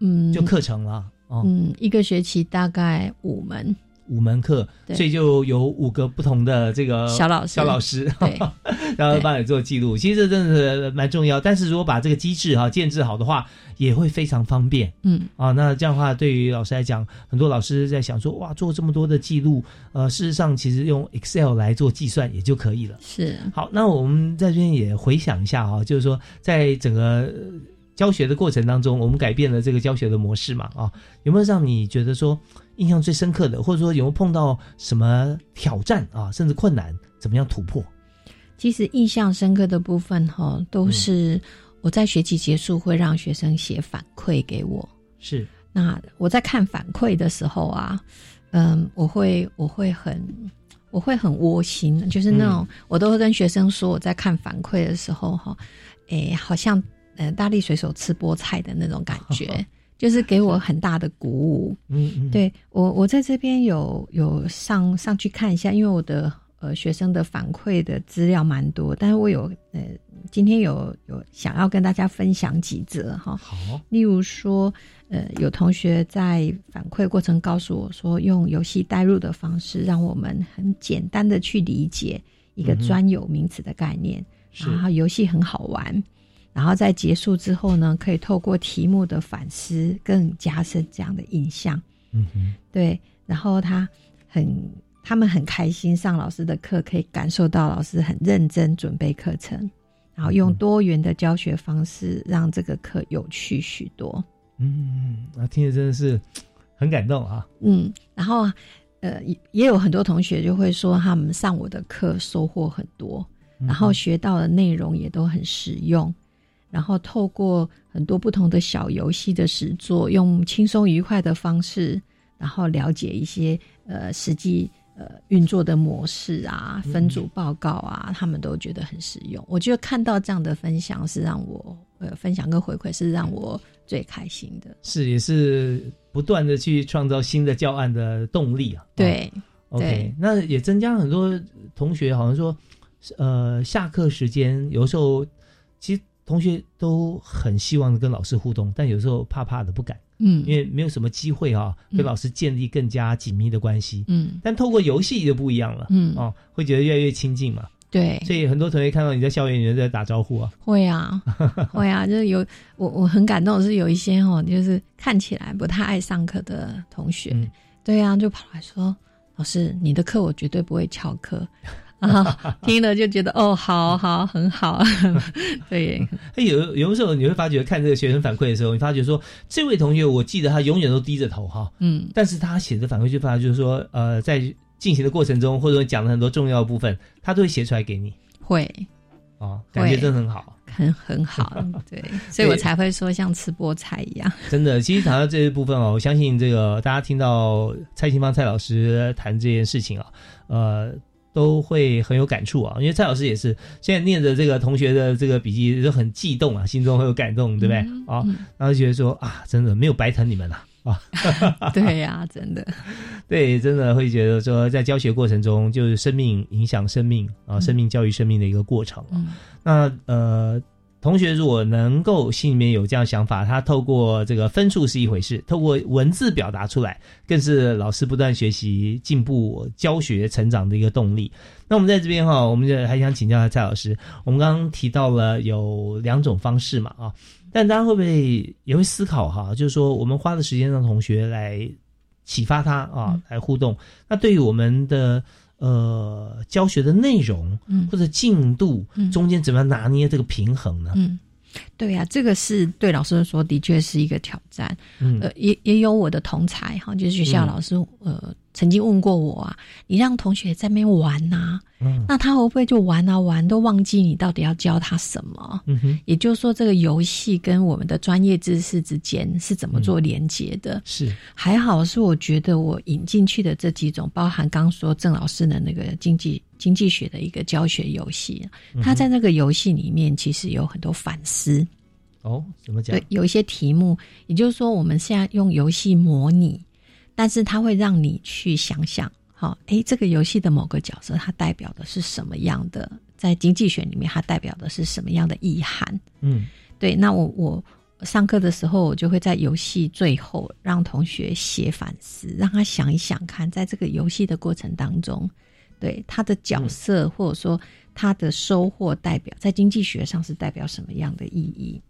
嗯，就课程了。嗯，一个学期大概五门。五门课，所以就有五个不同的这个小老师，小老师，然后帮你做记录。其实这真的是蛮重要。但是如果把这个机制哈建制好的话，也会非常方便。嗯啊，那这样的话，对于老师来讲，很多老师在想说，哇，做这么多的记录，呃，事实上其实用 Excel 来做计算也就可以了。是。好，那我们在这边也回想一下啊，就是说，在整个教学的过程当中，我们改变了这个教学的模式嘛？啊，有没有让你觉得说？印象最深刻的，或者说有没有碰到什么挑战啊，甚至困难，怎么样突破？其实印象深刻的部分哈，都是我在学期结束会让学生写反馈给我。是，那我在看反馈的时候啊，嗯，我会我会很我会很窝心，就是那种我都会跟学生说，我在看反馈的时候哈，哎，好像呃大力水手吃菠菜的那种感觉。就是给我很大的鼓舞，嗯嗯，对我我在这边有有上上去看一下，因为我的呃学生的反馈的资料蛮多，但是我有呃今天有有想要跟大家分享几则哈，好，例如说呃有同学在反馈过程告诉我说，用游戏代入的方式，让我们很简单的去理解一个专有名词的概念，然后游戏很好玩。然后在结束之后呢，可以透过题目的反思，更加深这样的印象。嗯哼，对。然后他很，他们很开心上老师的课，可以感受到老师很认真准备课程，然后用多元的教学方式，让这个课有趣许多。嗯，啊，听着真的是很感动啊。嗯，然后呃，也有很多同学就会说，他们上我的课收获很多，然后学到的内容也都很实用。然后透过很多不同的小游戏的实作，用轻松愉快的方式，然后了解一些呃实际呃运作的模式啊，分组报告啊，他们都觉得很实用。我觉得看到这样的分享是让我呃分享跟回馈是让我最开心的，是也是不断的去创造新的教案的动力啊。对，OK，那也增加很多同学好像说，呃，下课时间有时候其实同学都很希望跟老师互动，但有时候怕怕的不敢。嗯，因为没有什么机会啊，跟老师建立更加紧密的关系。嗯，但透过游戏就不一样了。嗯，哦，会觉得越来越亲近嘛。对，所以很多同学看到你在校园里面在打招呼啊。会啊，会啊，就是有我我很感动的是有一些哦，就是看起来不太爱上课的同学，对啊，就跑来说老师，你的课我绝对不会翘课。啊，听了就觉得哦，好好很好，对。有有的时候你会发觉，看这个学生反馈的时候，你发觉说，这位同学，我记得他永远都低着头哈，嗯，但是他写的反馈就发就是说，呃，在进行的过程中，或者说讲了很多重要的部分，他都会写出来给你，会，哦，感觉真的很好，很很好，对，所以我才会说像吃菠菜一样。真的，其实谈到这一部分哦，我相信这个大家听到蔡清芳蔡老师谈这件事情啊，呃。都会很有感触啊，因为蔡老师也是现在念着这个同学的这个笔记，就很悸动啊，心中会有感动，对不对？啊，然后觉得说啊，真的没有白疼你们了啊！对呀，真的，对，真的会觉得说，在教学过程中，就是生命影响生命啊，生命教育生命的一个过程。那呃。同学如果能够心里面有这样想法，他透过这个分数是一回事，透过文字表达出来，更是老师不断学习进步、教学成长的一个动力。那我们在这边哈，我们就还想请教一下蔡老师，我们刚刚提到了有两种方式嘛啊，但大家会不会也会思考哈？就是说，我们花的时间让同学来启发他啊，来互动，那对于我们的。呃，教学的内容，嗯，或者进度，嗯，中间怎么样拿捏这个平衡呢？嗯，对呀，这个是对老师说，的确是一个挑战。嗯，呃，也也有我的同才哈，就是学校老师，呃。曾经问过我啊，你让同学在那边玩呐，那他会不会就玩啊玩，都忘记你到底要教他什么？嗯哼，也就是说，这个游戏跟我们的专业知识之间是怎么做连接的？是还好是我觉得我引进去的这几种，包含刚说郑老师的那个经济经济学的一个教学游戏，他在那个游戏里面其实有很多反思。哦，怎么讲？对，有一些题目，也就是说，我们现在用游戏模拟。但是它会让你去想想，好，诶，这个游戏的某个角色，它代表的是什么样的？在经济学里面，它代表的是什么样的意涵？嗯，对。那我我上课的时候，我就会在游戏最后让同学写反思，让他想一想，看在这个游戏的过程当中，对他的角色或者说他的收获代表，在经济学上是代表什么样的意义？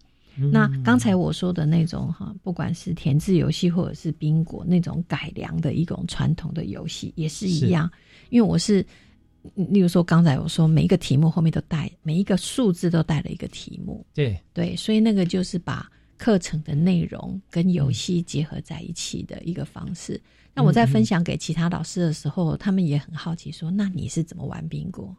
那刚才我说的那种哈，不管是填字游戏或者是宾果那种改良的一种传统的游戏，也是一样。因为我是，例如说刚才我说每一个题目后面都带每一个数字都带了一个题目，对对，所以那个就是把课程的内容跟游戏结合在一起的一个方式。那我在分享给其他老师的时候，他们也很好奇说：“那你是怎么玩宾果？”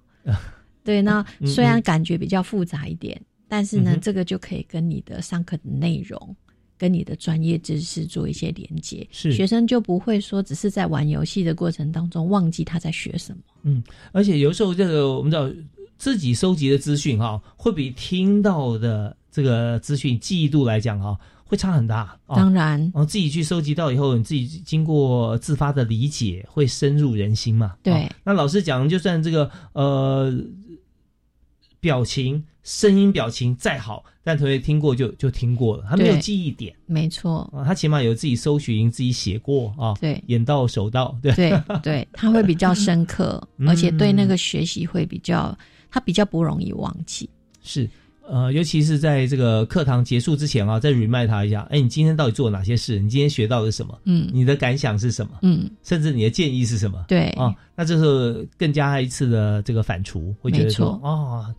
对，那虽然感觉比较复杂一点。但是呢，这个就可以跟你的上课的内容，跟你的专业知识做一些连接，是学生就不会说只是在玩游戏的过程当中忘记他在学什么。嗯，而且有时候这个我们知道自己收集的资讯哈，会比听到的这个资讯记忆度来讲哈，会差很大。当然，然后自己去收集到以后，你自己经过自发的理解，会深入人心嘛。对，那老师讲，就算这个呃表情。声音表情再好，但同学听过就就听过了，他没有记忆点。没错啊，他起码有自己搜寻、自己写过啊。对，眼到手到，对对对，他会比较深刻，而且对那个学习会比较，他比较不容易忘记。是，呃，尤其是在这个课堂结束之前啊，再 remind 他一下，哎，你今天到底做了哪些事？你今天学到了什么？嗯，你的感想是什么？嗯，甚至你的建议是什么？对啊，那这时候更加一次的这个反刍，会觉得说啊。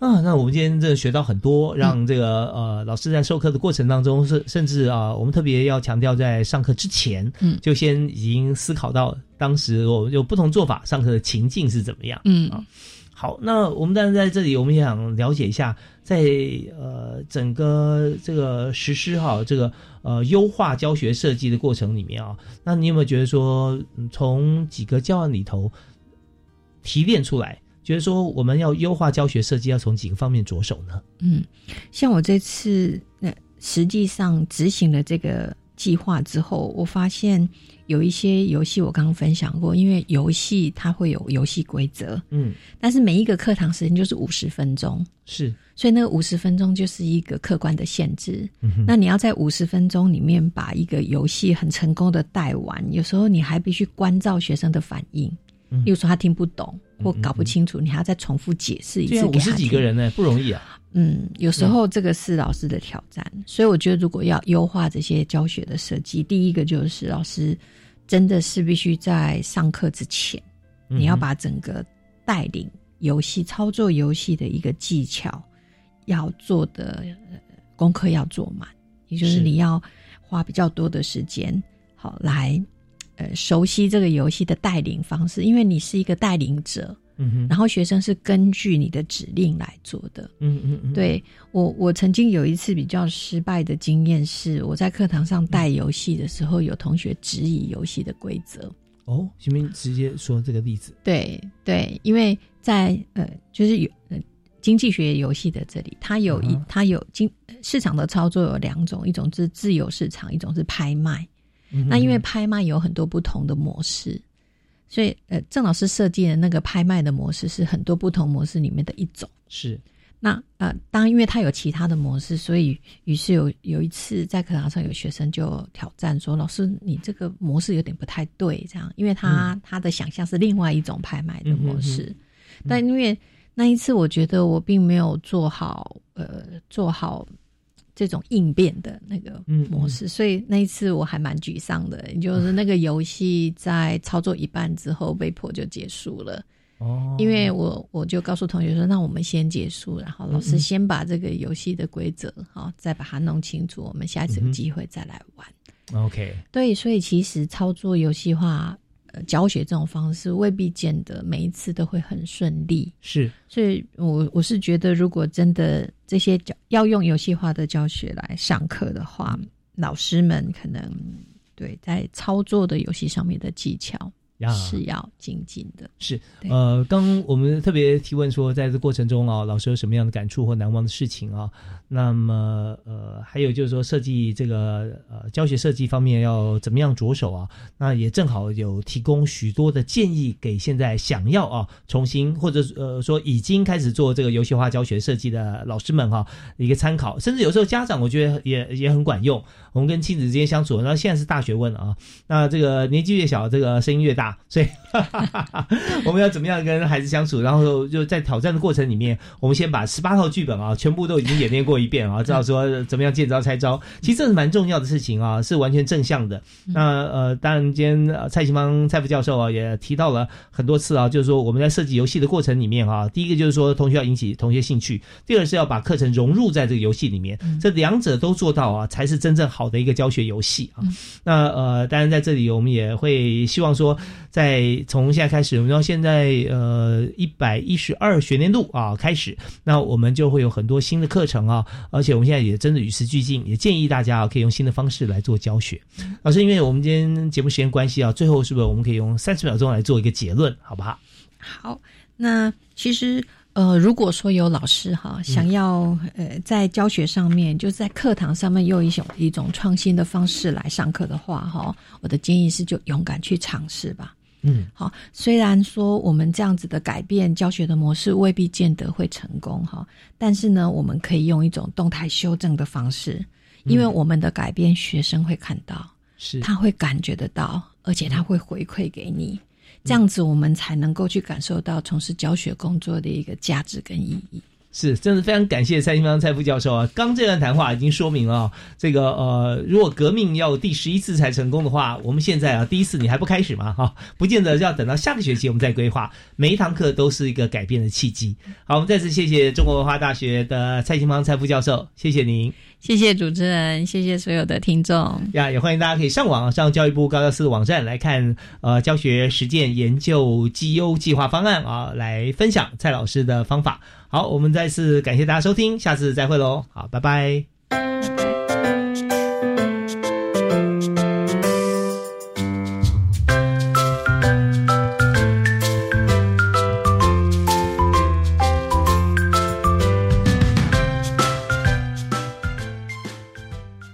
啊，那我们今天这学到很多，让这个呃老师在授课的过程当中，是甚至啊，我们特别要强调，在上课之前，嗯，就先已经思考到当时我们有不同做法，上课的情境是怎么样，嗯。啊。好，那我们当然在这里，我们也想了解一下，在呃整个这个实施哈，这个呃优化教学设计的过程里面啊，那你有没有觉得说，从几个教案里头提炼出来，觉得说我们要优化教学设计，要从几个方面着手呢？嗯，像我这次那实际上执行了这个计划之后，我发现。有一些游戏我刚刚分享过，因为游戏它会有游戏规则，嗯，但是每一个课堂时间就是五十分钟，是，所以那个五十分钟就是一个客观的限制。嗯那你要在五十分钟里面把一个游戏很成功的带完，有时候你还必须关照学生的反应，例如说他听不懂或搞不清楚，你还要再重复解释一次。五十几个人呢，不容易啊。嗯，有时候这个是老师的挑战，所以我觉得如果要优化这些教学的设计，第一个就是老师。真的是必须在上课之前，你要把整个带领游戏、操作游戏的一个技巧要做的功课要做满，也就是你要花比较多的时间，好来呃熟悉这个游戏的带领方式，因为你是一个带领者。嗯然后学生是根据你的指令来做的。嗯嗯嗯。对我，我曾经有一次比较失败的经验是，我在课堂上带游戏的时候，有同学质疑游戏的规则。哦，行不行？直接说这个例子。对对，因为在呃，就是有呃经济学游戏的这里，它有一它有经市场的操作有两种，一种是自由市场，一种是拍卖。那因为拍卖有很多不同的模式。所以，呃，郑老师设计的那个拍卖的模式是很多不同模式里面的一种。是，那呃，当然，因为他有其他的模式，所以于是有有一次在课堂上有学生就挑战说：“老师，你这个模式有点不太对。”这样，因为他他的想象是另外一种拍卖的模式，但因为那一次我觉得我并没有做好，呃，做好。这种应变的那个模式，所以那一次我还蛮沮丧的。就是那个游戏在操作一半之后被迫就结束了。哦，因为我我就告诉同学说：“那我们先结束，然后老师先把这个游戏的规则哈，再把它弄清楚，我们下次有机会再来玩。” OK，对，所以其实操作游戏化。呃，教学这种方式未必见得每一次都会很顺利，是，所以我我是觉得，如果真的这些教要用游戏化的教学来上课的话，老师们可能对在操作的游戏上面的技巧。是要精进的，是呃，刚我们特别提问说，在这过程中啊，老师有什么样的感触或难忘的事情啊？那么呃，还有就是说，设计这个呃教学设计方面要怎么样着手啊？那也正好有提供许多的建议给现在想要啊重新或者呃说已经开始做这个游戏化教学设计的老师们哈一个参考，甚至有时候家长我觉得也也很管用。我们跟亲子之间相处，那现在是大学问啊。那这个年纪越小，这个声音越大。所以 我们要怎么样跟孩子相处？然后就在挑战的过程里面，我们先把十八套剧本啊，全部都已经演练过一遍啊，知道说怎么样见招拆招。其实这是蛮重要的事情啊，是完全正向的。那呃，当然今天蔡奇芳蔡副教授啊也提到了很多次啊，就是说我们在设计游戏的过程里面啊，第一个就是说同学要引起同学兴趣，第二是要把课程融入在这个游戏里面，这两者都做到啊，才是真正好的一个教学游戏啊。那呃，当然在这里我们也会希望说。在从现在开始，我们到现在呃一百一十二学年度啊开始，那我们就会有很多新的课程啊，而且我们现在也真的与时俱进，也建议大家啊可以用新的方式来做教学。老师，因为我们今天节目时间关系啊，最后是不是我们可以用三十秒钟来做一个结论，好不好？好，那其实。呃，如果说有老师哈想要呃在教学上面，就是在课堂上面用一种一种创新的方式来上课的话哈，我的建议是就勇敢去尝试吧。嗯，好，虽然说我们这样子的改变教学的模式未必见得会成功哈，但是呢，我们可以用一种动态修正的方式，因为我们的改变学生会看到，是。他会感觉得到，而且他会回馈给你。这样子，我们才能够去感受到从事教学工作的一个价值跟意义。是，真的非常感谢蔡新芳蔡副教授啊！刚这段谈话已经说明了，这个呃，如果革命要第十一次才成功的话，我们现在啊，第一次你还不开始嘛？哈，不见得要等到下个学期我们再规划。每一堂课都是一个改变的契机。好，我们再次谢谢中国文化大学的蔡新芳蔡副教授，谢谢您。谢谢主持人，谢谢所有的听众呀，也欢迎大家可以上网上教育部高教司的网站来看呃教学实践研究绩优计划方案啊，来分享蔡老师的方法。好，我们再次感谢大家收听，下次再会喽，好，拜拜。